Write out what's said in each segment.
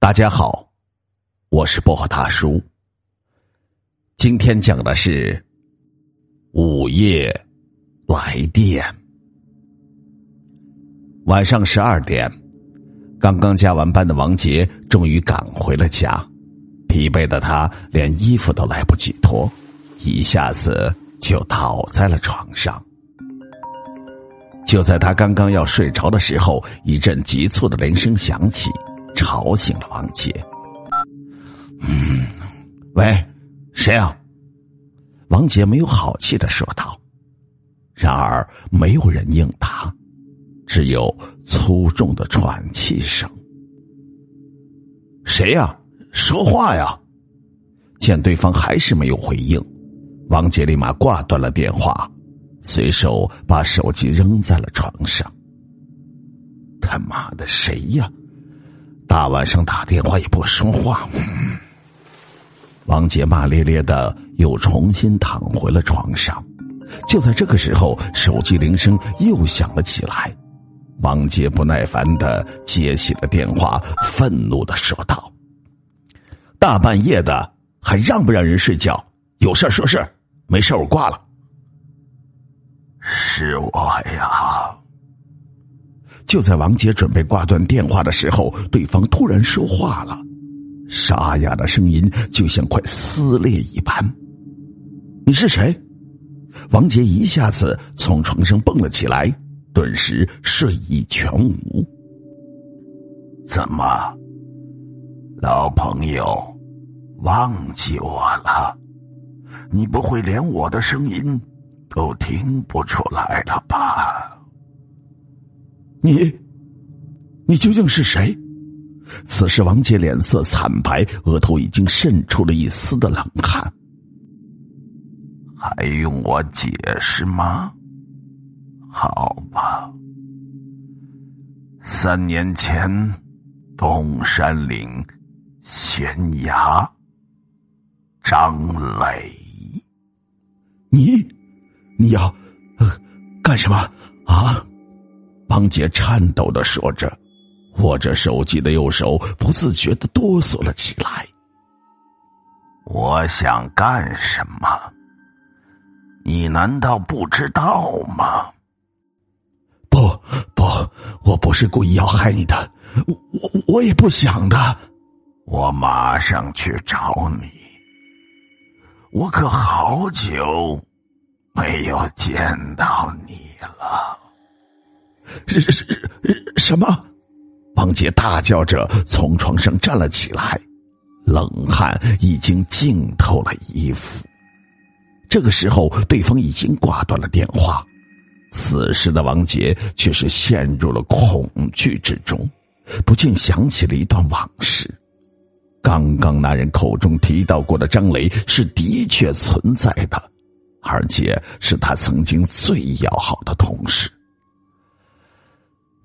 大家好，我是薄荷大叔。今天讲的是午夜来电。晚上十二点，刚刚加完班的王杰终于赶回了家，疲惫的他连衣服都来不及脱，一下子就倒在了床上。就在他刚刚要睡着的时候，一阵急促的铃声响起。吵醒了王杰。嗯，喂，谁啊？王杰没有好气的说道。然而没有人应答，只有粗重的喘气声。谁呀？说话呀！见对方还是没有回应，王杰立马挂断了电话，随手把手机扔在了床上。他妈的，谁呀？大晚上打电话也不说话，王杰骂咧咧的又重新躺回了床上。就在这个时候，手机铃声又响了起来。王杰不耐烦的接起了电话，愤怒的说道：“大半夜的，还让不让人睡觉？有事说事，没事我挂了。”是我呀。就在王杰准备挂断电话的时候，对方突然说话了，沙哑的声音就像快撕裂一般。你是谁？王杰一下子从床上蹦了起来，顿时睡意全无。怎么，老朋友，忘记我了？你不会连我的声音都听不出来了吧？你，你究竟是谁？此时，王杰脸色惨白，额头已经渗出了一丝的冷汗。还用我解释吗？好吧，三年前，东山岭悬崖，张磊，你，你要呃干什么啊？王杰颤抖的说着，握着手机的右手不自觉的哆嗦了起来。我想干什么？你难道不知道吗？不不，我不是故意要害你的，我我也不想的。我马上去找你。我可好久没有见到你了。是是什么？王杰大叫着从床上站了起来，冷汗已经浸透了衣服。这个时候，对方已经挂断了电话。此时的王杰却是陷入了恐惧之中，不禁想起了一段往事。刚刚那人口中提到过的张雷是的确存在的，而且是他曾经最要好的同事。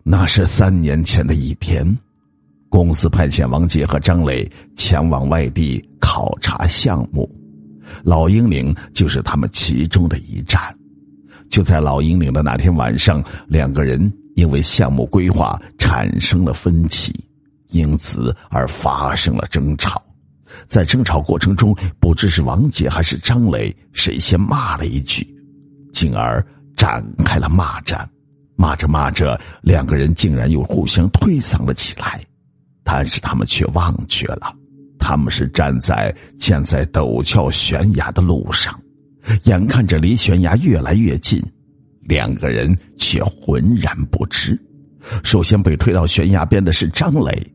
那是三年前的一天，公司派遣王杰和张磊前往外地考察项目，老鹰岭就是他们其中的一站。就在老鹰岭的那天晚上，两个人因为项目规划产生了分歧，因此而发生了争吵。在争吵过程中，不知是王杰还是张磊谁先骂了一句，进而展开了骂战。骂着骂着，两个人竟然又互相推搡了起来，但是他们却忘却了，他们是站在建在陡峭悬崖的路上，眼看着离悬崖越来越近，两个人却浑然不知。首先被推到悬崖边的是张磊，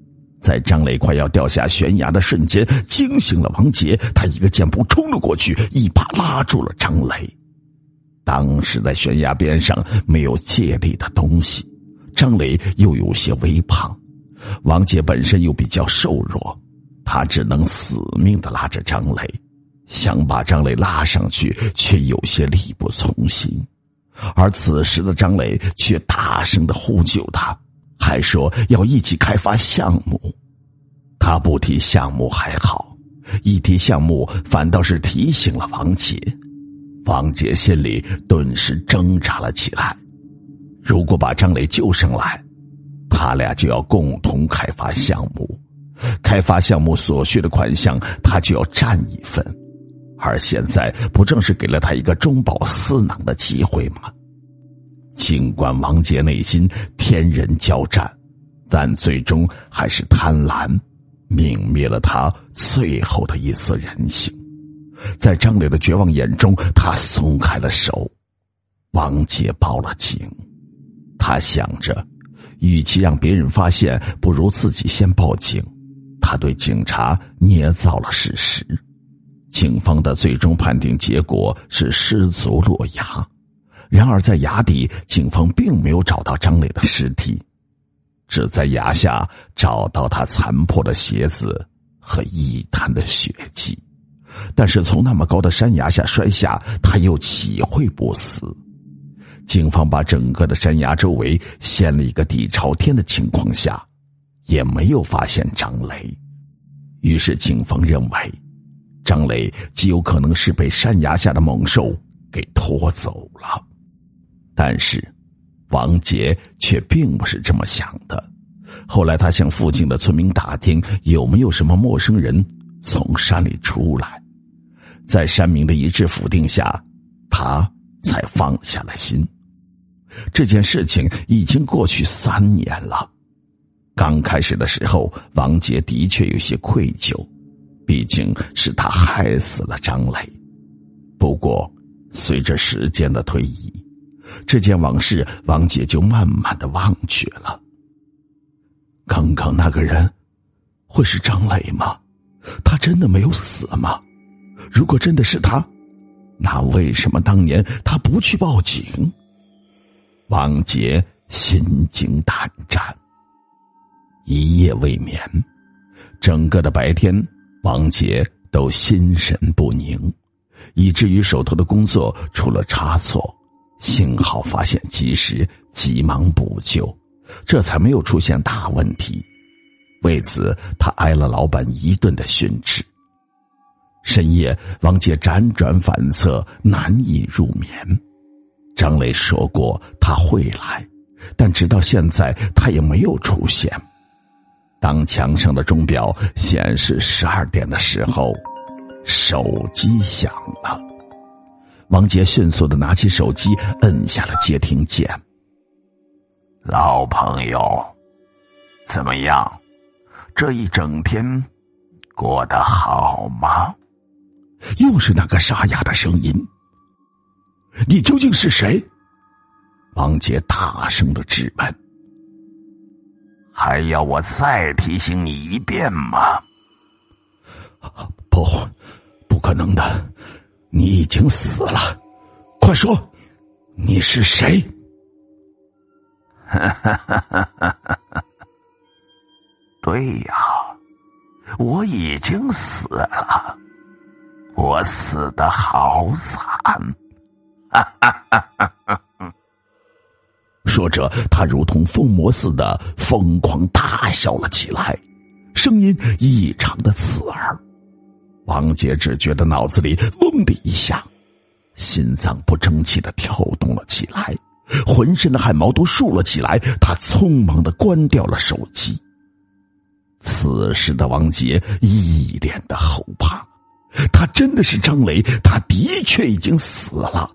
在张磊快要掉下悬崖的瞬间，惊醒了王杰，他一个箭步冲了过去，一把拉住了张磊。当时在悬崖边上没有借力的东西，张磊又有些微胖，王杰本身又比较瘦弱，他只能死命的拉着张磊，想把张磊拉上去，却有些力不从心。而此时的张磊却大声的呼救他，还说要一起开发项目。他不提项目还好，一提项目反倒是提醒了王杰。王杰心里顿时挣扎了起来。如果把张磊救上来，他俩就要共同开发项目。开发项目所需的款项，他就要占一份。而现在，不正是给了他一个中饱私囊的机会吗？尽管王杰内心天人交战，但最终还是贪婪泯灭了他最后的一丝人性。在张磊的绝望眼中，他松开了手。王杰报了警，他想着，与其让别人发现，不如自己先报警。他对警察捏造了事实，警方的最终判定结果是失足落崖。然而，在崖底，警方并没有找到张磊的尸体，只在崖下找到他残破的鞋子和一滩的血迹。但是，从那么高的山崖下摔下，他又岂会不死？警方把整个的山崖周围掀了一个底朝天的情况下。也没有发现张磊，于是警方认为，张磊极有可能是被山崖下的猛兽给拖走了。但是，王杰却并不是这么想的。后来，他向附近的村民打听有没有什么陌生人从山里出来，在山民的一致否定下，他才放下了心。这件事情已经过去三年了。刚开始的时候，王杰的确有些愧疚，毕竟是他害死了张磊。不过，随着时间的推移，这件往事王杰就慢慢的忘却了。刚刚那个人，会是张磊吗？他真的没有死吗？如果真的是他，那为什么当年他不去报警？王杰心惊胆战。一夜未眠，整个的白天，王杰都心神不宁，以至于手头的工作出了差错。幸好发现及时，急忙补救，这才没有出现大问题。为此，他挨了老板一顿的训斥。深夜，王杰辗转反侧，难以入眠。张磊说过他会来，但直到现在，他也没有出现。当墙上的钟表显示十二点的时候，手机响了。王杰迅速的拿起手机，摁下了接听键。老朋友，怎么样？这一整天过得好吗？又是那个沙哑的声音。你究竟是谁？王杰大声的质问。还要我再提醒你一遍吗？不，不可能的！你已经死了，快说，你是谁？对呀，我已经死了，我死的好惨！说着，他如同疯魔似的疯狂大笑了起来，声音异常的刺耳。王杰只觉得脑子里嗡的一下，心脏不争气的跳动了起来，浑身的汗毛都竖了起来。他匆忙的关掉了手机。此时的王杰一脸的后怕，他真的是张雷，他的确已经死了。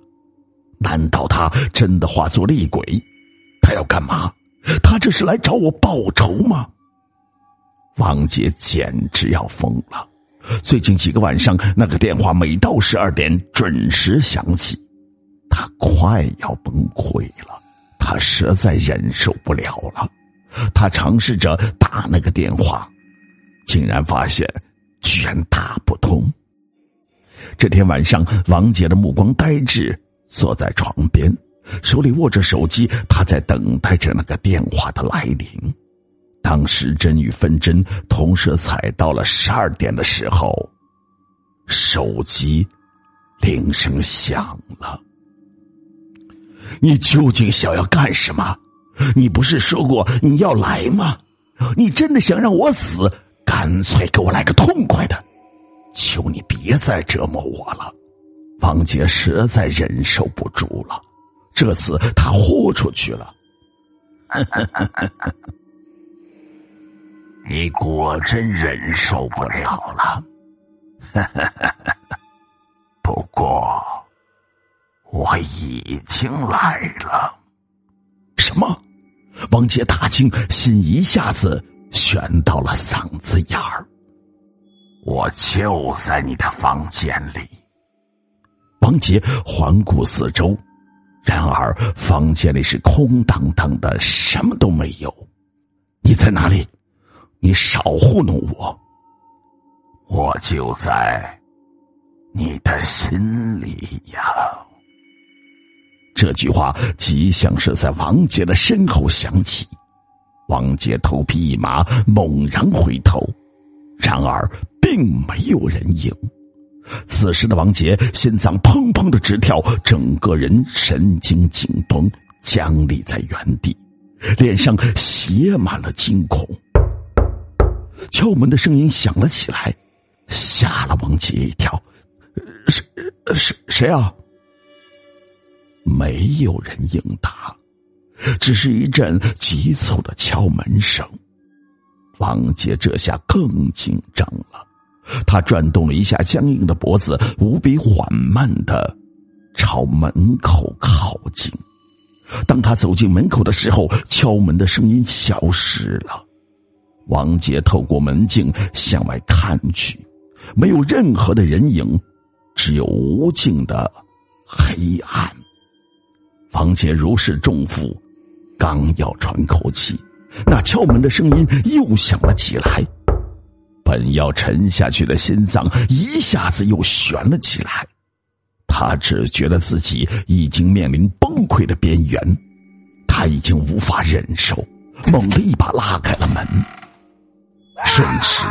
难道他真的化作厉鬼？他要干嘛？他这是来找我报仇吗？王杰简直要疯了！最近几个晚上，那个电话每到十二点准时响起，他快要崩溃了。他实在忍受不了了。他尝试着打那个电话，竟然发现居然打不通。这天晚上，王杰的目光呆滞，坐在床边。手里握着手机，他在等待着那个电话的来临。当时针与分针同时踩到了十二点的时候，手机铃声响了。你究竟想要干什么？你不是说过你要来吗？你真的想让我死？干脆给我来个痛快的！求你别再折磨我了，王杰实在忍受不住了。这次他豁出去了。你果真忍受不了了。不过，我已经来了。什么？王杰大惊，心一下子悬到了嗓子眼儿。我就在你的房间里。王杰环顾四周，然而房间里是空荡荡的，什么都没有。你在哪里？你少糊弄我！我就在你的心里呀。这句话极像是在王杰的身后响起。王杰头皮一麻，猛然回头，然而并没有人影。此时的王杰心脏砰砰的直跳，整个人神经紧绷，僵立在原地，脸上写满了惊恐。敲门的声音响了起来，吓了王杰一跳。谁谁谁啊？没有人应答，只是一阵急促的敲门声。王杰这下更紧张了，他转动了一下僵硬的脖子，无比缓慢的朝门口靠近。当他走进门口的时候，敲门的声音消失了。王杰透过门镜向外看去，没有任何的人影，只有无尽的黑暗。王杰如释重负，刚要喘口气，那敲门的声音又响了起来。本要沉下去的心脏一下子又悬了起来，他只觉得自己已经面临崩溃的边缘，他已经无法忍受，猛地一把拉开了门。瞬时，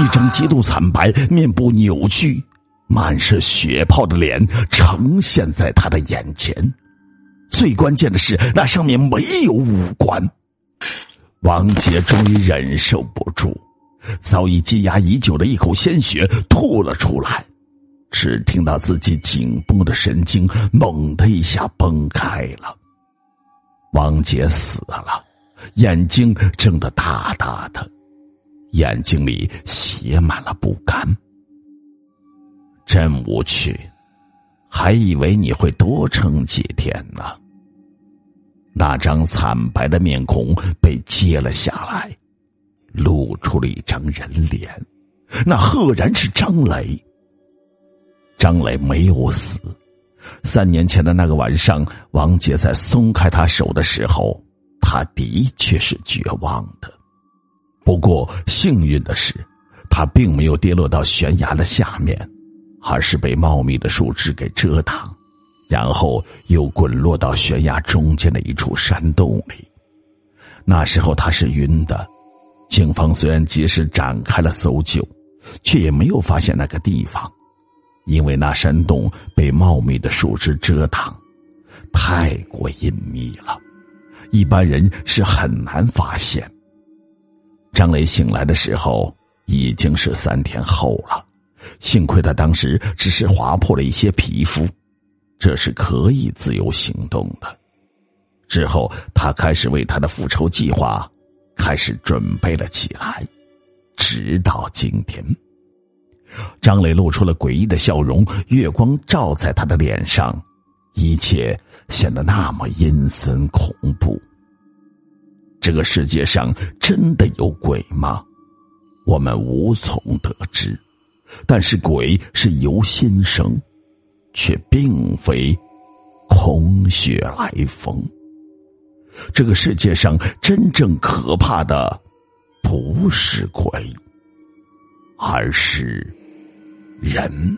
一张极度惨白、面部扭曲、满是血泡的脸呈现在他的眼前。最关键的是，那上面没有五官。王杰终于忍受不住，早已积压已久的一口鲜血吐了出来，只听到自己紧绷的神经猛的一下崩开了。王杰死了，眼睛睁得大大的。眼睛里写满了不甘，真无趣，还以为你会多撑几天呢。那张惨白的面孔被揭了下来，露出了一张人脸，那赫然是张磊。张磊没有死，三年前的那个晚上，王杰在松开他手的时候，他的确是绝望的。不过幸运的是，他并没有跌落到悬崖的下面，而是被茂密的树枝给遮挡，然后又滚落到悬崖中间的一处山洞里。那时候他是晕的，警方虽然及时展开了搜救，却也没有发现那个地方，因为那山洞被茂密的树枝遮挡，太过隐秘了，一般人是很难发现。张磊醒来的时候已经是三天后了，幸亏他当时只是划破了一些皮肤，这是可以自由行动的。之后，他开始为他的复仇计划开始准备了起来，直到今天。张磊露出了诡异的笑容，月光照在他的脸上，一切显得那么阴森恐怖。这个世界上真的有鬼吗？我们无从得知。但是鬼是由心生，却并非空穴来风。这个世界上真正可怕的不是鬼，而是人。